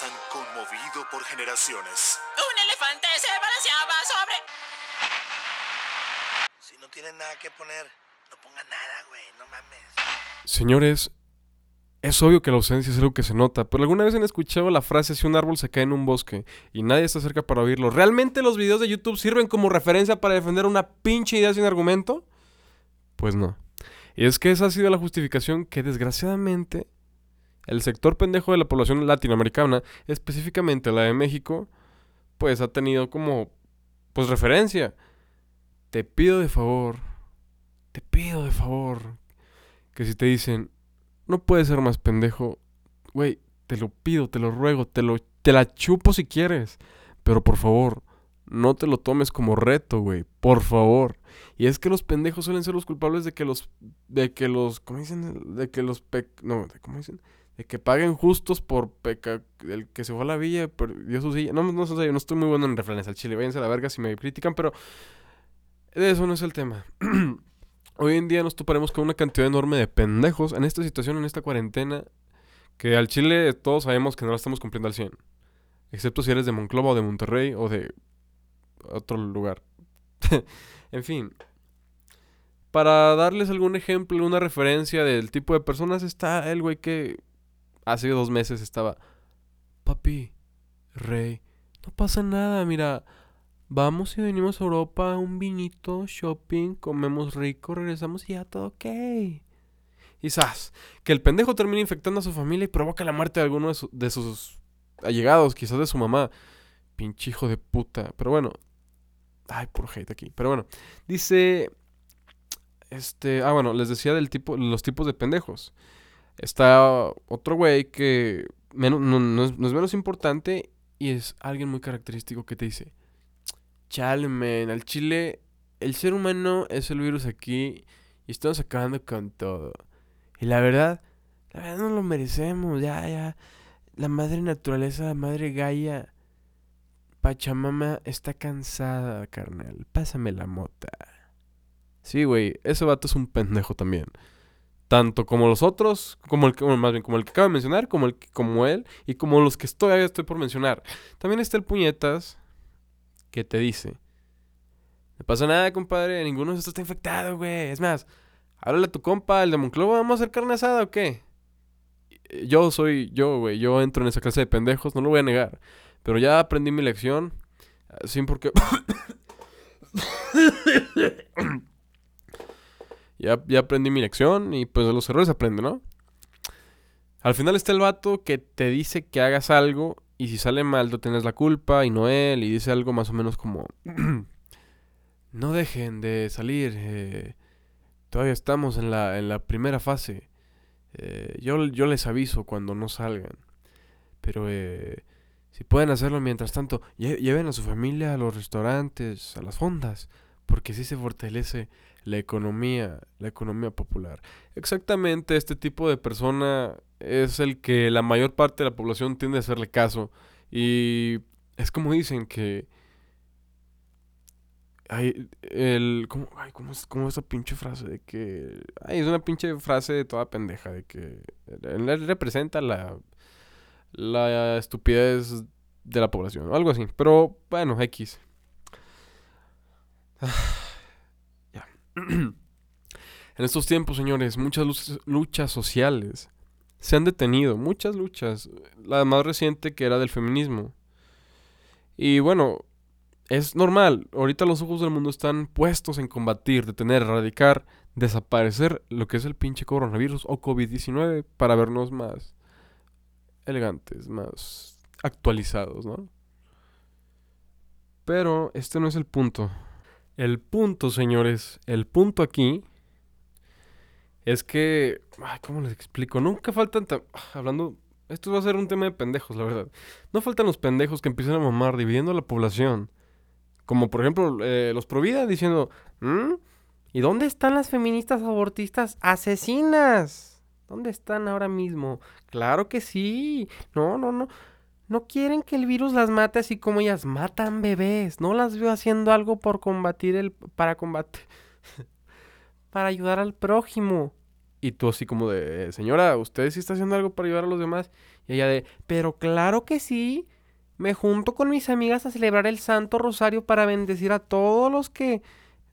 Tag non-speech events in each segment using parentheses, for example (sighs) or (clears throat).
tan conmovido por generaciones. Un elefante se balanceaba sobre... Si no tienen nada que poner, no pongan nada, güey, no mames. Señores, es obvio que la ausencia es algo que se nota, pero alguna vez han escuchado la frase si un árbol se cae en un bosque y nadie está cerca para oírlo. ¿Realmente los videos de YouTube sirven como referencia para defender una pinche idea sin argumento? Pues no. Y es que esa ha sido la justificación que desgraciadamente el sector pendejo de la población latinoamericana, específicamente la de México, pues ha tenido como pues referencia. Te pido de favor, te pido de favor que si te dicen, no puedes ser más pendejo, güey, te lo pido, te lo ruego, te lo te la chupo si quieres, pero por favor, no te lo tomes como reto, güey, por favor. Y es que los pendejos suelen ser los culpables de que los de que los ¿cómo dicen? De que los pe no, ¿cómo dicen? Que paguen justos por peca el que se fue a la villa, perdió su silla. No, no, sé, no estoy muy bueno en refranes al chile, váyanse a la verga si me critican, pero eso no es el tema. (clears throat) Hoy en día nos toparemos con una cantidad enorme de pendejos en esta situación, en esta cuarentena, que al Chile todos sabemos que no la estamos cumpliendo al 100. Excepto si eres de Monclova o de Monterrey o de otro lugar. (laughs) en fin. Para darles algún ejemplo, una referencia del tipo de personas, está el güey que hace dos meses estaba, papi, rey, no pasa nada, mira, vamos y venimos a Europa, un vinito, shopping, comemos rico, regresamos y ya todo ok. Y que el pendejo termina infectando a su familia y provoca la muerte de alguno de, de sus allegados, quizás de su mamá. Pinche hijo de puta. Pero bueno. Ay, por hate aquí. Pero bueno. Dice. Este. Ah, bueno, les decía del tipo. Los tipos de pendejos. Está otro güey que menos, no, es, menos importante y es alguien muy característico que te dice, chale, man, al chile, el ser humano es el virus aquí y estamos acabando con todo. Y la verdad, la verdad no lo merecemos, ya, ya. La madre naturaleza, la madre Gaia, Pachamama está cansada, carnal. Pásame la mota. Sí, güey, ese vato es un pendejo también tanto como los otros, como el que, más bien como el que acabo de mencionar, como el como él y como los que estoy estoy por mencionar. También está el puñetas que te dice, no pasa nada, compadre, ninguno de estos está infectado, güey. Es más, háblale a tu compa, el de Monclova, vamos a hacer carne asada o qué? Yo soy yo, güey, yo entro en esa clase de pendejos, no lo voy a negar, pero ya aprendí mi lección, sin porque (coughs) (laughs) Ya, ya aprendí mi lección y pues de los errores aprende, ¿no? Al final está el vato que te dice que hagas algo y si sale mal tú tienes la culpa y no él y dice algo más o menos como (clears throat) no dejen de salir, eh, todavía estamos en la, en la primera fase, eh, yo, yo les aviso cuando no salgan, pero eh, si pueden hacerlo mientras tanto, lleven a su familia a los restaurantes, a las fondas, porque si se fortalece la economía, la economía popular. Exactamente este tipo de persona es el que la mayor parte de la población tiende a hacerle caso. Y es como dicen que... Hay el... ¿Cómo, ¿cómo, es, cómo esa pinche frase de que... Ay, es una pinche frase de toda pendeja, de que... Él representa la... La estupidez de la población, o algo así. Pero bueno, X. (sighs) (clears throat) en estos tiempos, señores, muchas luchas sociales se han detenido, muchas luchas. La más reciente que era del feminismo. Y bueno, es normal. Ahorita los ojos del mundo están puestos en combatir, detener, erradicar, desaparecer lo que es el pinche coronavirus o COVID-19 para vernos más elegantes, más actualizados, ¿no? Pero este no es el punto. El punto, señores, el punto aquí es que, ¿cómo les explico? Nunca faltan, hablando, esto va a ser un tema de pendejos, la verdad. No faltan los pendejos que empiezan a mamar dividiendo a la población. Como por ejemplo eh, los Provida diciendo, ¿Mm? ¿y dónde están las feministas abortistas asesinas? ¿Dónde están ahora mismo? Claro que sí. No, no, no. No quieren que el virus las mate así como ellas matan bebés. No las veo haciendo algo por combatir el. para combatir. (laughs) para ayudar al prójimo. Y tú así como de, señora, ¿usted sí está haciendo algo para ayudar a los demás? Y ella de, pero claro que sí. Me junto con mis amigas a celebrar el Santo Rosario para bendecir a todos los que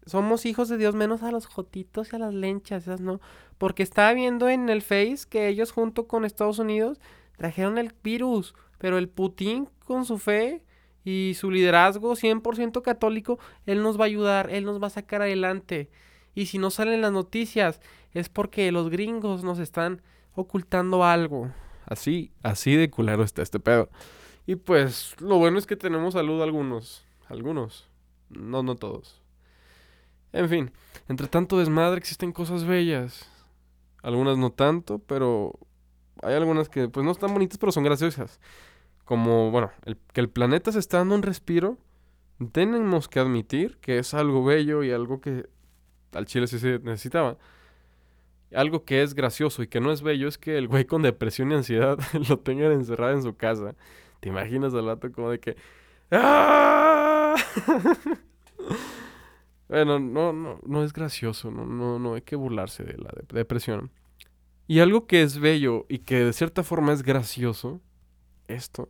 somos hijos de Dios, menos a los jotitos y a las lenchas, no. Porque estaba viendo en el Face que ellos junto con Estados Unidos trajeron el virus, pero el Putin con su fe y su liderazgo 100% católico, él nos va a ayudar, él nos va a sacar adelante. Y si no salen las noticias, es porque los gringos nos están ocultando algo. Así, así de culero está este pedo. Y pues lo bueno es que tenemos salud algunos, algunos, no no todos. En fin, entre tanto desmadre existen cosas bellas. Algunas no tanto, pero hay algunas que pues no están bonitas, pero son graciosas. Como, bueno, el, que el planeta se está dando un respiro, tenemos que admitir que es algo bello y algo que al chile sí se necesitaba. Algo que es gracioso y que no es bello es que el güey con depresión y ansiedad (laughs) lo tengan encerrado en su casa. ¿Te imaginas al rato como de que... ¡Ah! (laughs) Bueno, no, no, no es gracioso, no, no, no hay que burlarse de la depresión. Y algo que es bello y que de cierta forma es gracioso, esto,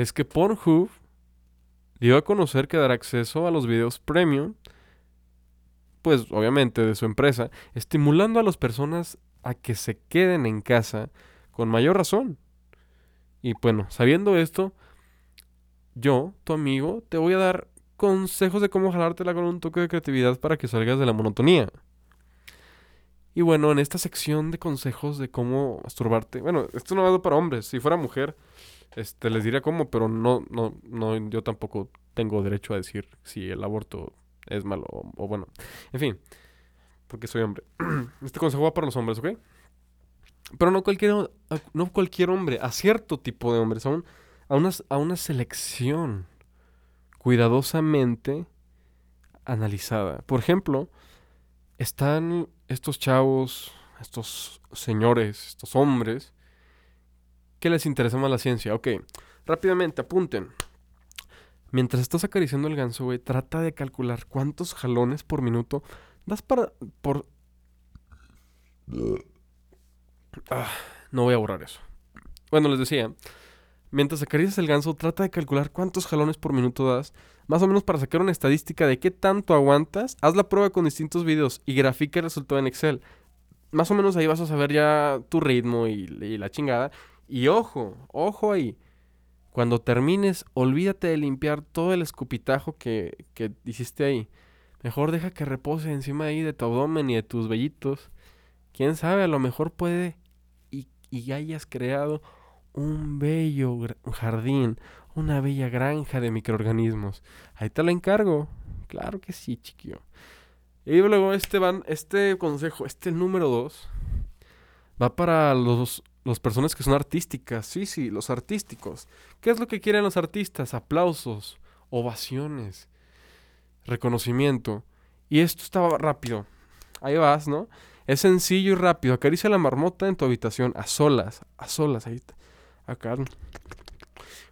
es que Pornhub dio a conocer que dará acceso a los videos premium, pues obviamente de su empresa, estimulando a las personas a que se queden en casa con mayor razón. Y bueno, sabiendo esto, yo, tu amigo, te voy a dar consejos de cómo jalártela con un toque de creatividad para que salgas de la monotonía. Y bueno, en esta sección de consejos de cómo masturbarte, bueno, esto no va para hombres, si fuera mujer, este les diría cómo, pero no, no, no, yo tampoco tengo derecho a decir si el aborto es malo o, bueno. En fin, porque soy hombre. (clears throat) Este consejo va para los hombres, ¿ok? Pero no cualquier, no cualquier hombre, a cierto tipo de hombres, a, a, una, a una selección cuidadosamente analizada. Por ejemplo, están estos chavos, estos señores, estos hombres, que les interesa más la ciencia. Ok, rápidamente, apunten. Mientras estás acariciando el ganso, güey, trata de calcular cuántos jalones por minuto das para... por... Ah, no voy a borrar eso. Bueno, les decía, Mientras acaricias el ganso, trata de calcular cuántos jalones por minuto das, más o menos para sacar una estadística de qué tanto aguantas. Haz la prueba con distintos videos y grafica el resultado en Excel. Más o menos ahí vas a saber ya tu ritmo y, la chingada. Y ojo, ojo ahí. Cuando termines, olvídate de limpiar todo el escupitajo que, que hiciste ahí. Mejor deja que repose encima ahí de tu abdomen y de tus vellitos. Quién sabe, a lo mejor puede y, y hayas creado un bello jardín, una bella granja de microorganismos. Ahí te lo encargo. Claro que sí, chiquillo. Y luego este van, este consejo, este número dos, va para los, las personas que son artísticas. Sí, sí, los artísticos. ¿Qué es lo que quieren los artistas? Aplausos, ovaciones, reconocimiento. Y esto estaba rápido. Ahí vas, ¿no? Es sencillo y rápido. Acaricia la marmota en tu habitación, a solas, a solas. Ahí, acá.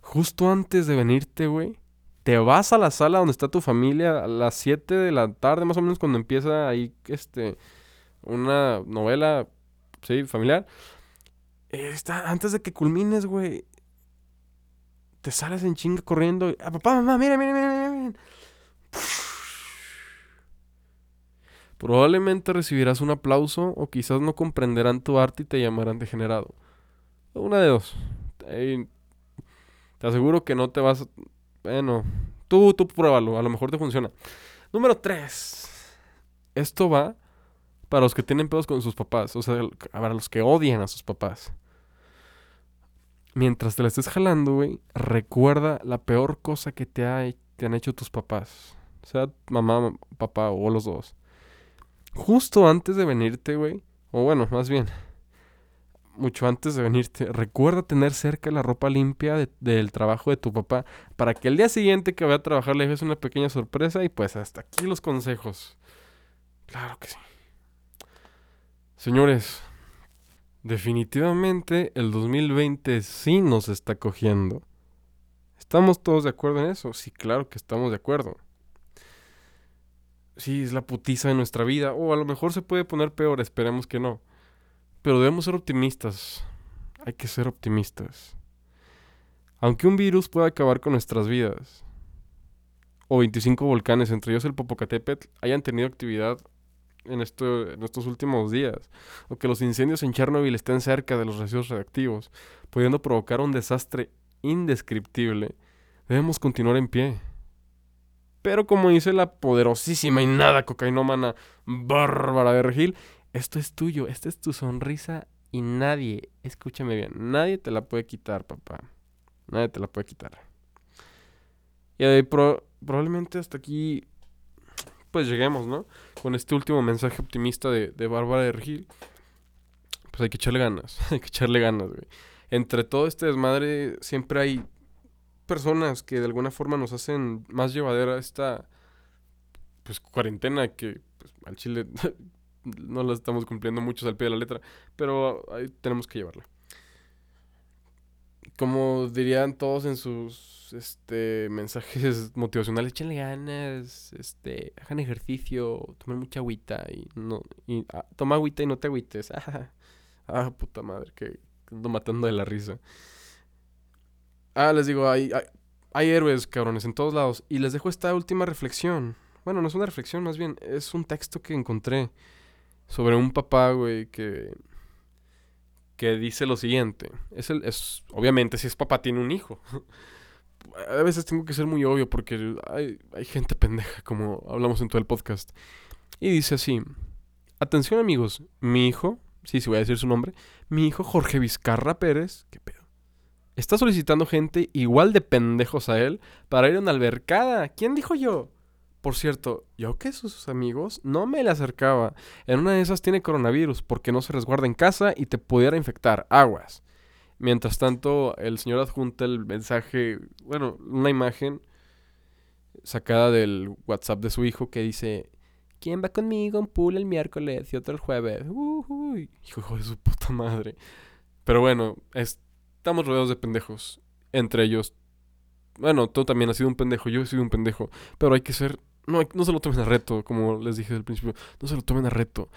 Justo antes de venirte, güey. Te vas a la sala donde está tu familia a las 7 de la tarde, más o menos cuando empieza ahí este una novela, sí, familiar. Eh, está, antes de que culmines, güey. Te sales en chinga corriendo. Ah, papá, mamá, mira, mira, mira, mira. Probablemente recibirás un aplauso o quizás no comprenderán tu arte y te llamarán degenerado. Una de dos te aseguro que no te vas. Bueno, tú, tú pruébalo, a lo mejor te funciona. Número 3. Esto va para los que tienen pedos con sus papás, o sea, para los que odian a sus papás. Mientras te la estés jalando, güey, recuerda la peor cosa que te, ha, te han hecho tus papás. Sea mamá, papá o los dos. Justo antes de venirte, güey. O bueno, más bien, mucho antes de venirte, recuerda tener cerca la ropa limpia del trabajo de tu papá para que el día siguiente que vaya a trabajar le dejes una pequeña sorpresa y pues hasta aquí los consejos. Claro que sí. Señores, definitivamente el 2020 sí nos está cogiendo. ¿Estamos todos de acuerdo en eso? Sí, claro que estamos de acuerdo. Sí, es la putiza de nuestra vida. O a lo mejor se puede poner peor, esperemos que no. Pero debemos ser optimistas. Hay que ser optimistas. Aunque un virus pueda acabar con nuestras vidas, o 25 volcanes, entre ellos el Popocatépetl, hayan tenido actividad en, esto, en estos últimos días, o que los incendios en Chernobyl estén cerca de los residuos reactivos, pudiendo provocar un desastre indescriptible, debemos continuar en pie. Pero como dice la poderosísima y nada cocainómana Bárbara de Regil, esto es tuyo, esta es tu sonrisa y nadie, escúchame bien, nadie te la puede quitar, papá. Nadie te la puede quitar. Y probablemente hasta aquí, pues lleguemos, ¿no? Con este último mensaje optimista de, de Bárbara de Regil. Pues hay que echarle ganas, (laughs) hay que echarle ganas, güey. Entre todo este desmadre siempre hay personas que de alguna forma nos hacen más llevadera esta pues cuarentena que pues, al chile (laughs) no la estamos cumpliendo muchos al pie de la letra, pero ahí tenemos que llevarla. Como dirían todos en sus este mensajes (laughs) motivacionales, échenle ganas, este, hagan ejercicio, tomen mucha agüita y no y ah, toma agüita y no te agüites. (laughs) Ah, puta madre, que ando matando de la risa. Ah, les digo, hay, hay, héroes, cabrones, en todos lados. Y les dejo esta última reflexión. Bueno, no es una reflexión, más bien, es un texto que encontré sobre un papá, güey, que, que dice lo siguiente. Es el, es, obviamente, si es papá, tiene un hijo. (laughs) A veces tengo que ser muy obvio porque hay, hay gente pendeja, como hablamos en todo el podcast. Y dice así: Atención, amigos, mi hijo, sí, sí voy a decir su nombre, mi hijo Jorge Vizcarra Pérez, ¿qué pedo? Está solicitando gente igual de pendejos a él para ir a una albercada. ¿Quién dijo yo? Por cierto, yo que sus amigos no me le acercaba. En una de esas tiene coronavirus porque no se resguarda en casa y te pudiera infectar. Aguas. Mientras tanto, el señor adjunta el mensaje, bueno, una imagen sacada del WhatsApp de su hijo que dice, ¿quién va conmigo en pool el miércoles y otro el jueves? hijo de su puta madre. Pero bueno, es estamos rodeados de pendejos. Entre ellos. Bueno, tú también has sido un pendejo, yo he sido un pendejo. Pero hay que ser. No, no se lo tomen a reto, como les dije al principio. No se lo tomen a reto.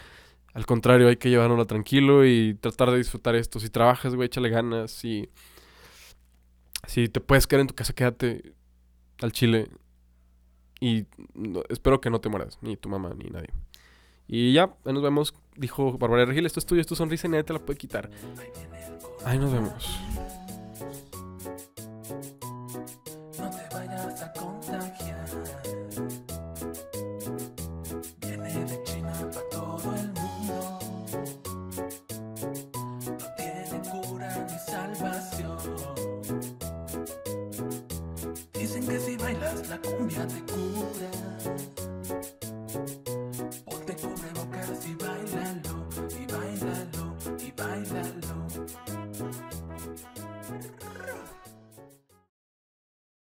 Al contrario, hay que llevarlo tranquilo y tratar de disfrutar esto. Si trabajas, güey, échale ganas. Si, si te puedes quedar en tu casa, quédate al chile. Y espero que no te mueras, ni tu mamá, ni nadie. Y ya, nos vemos. Dijo Bárbara Regil, esto es tuyo, es sonrisa y nadie te la puede quitar. Ahí nos vemos. Viene de China para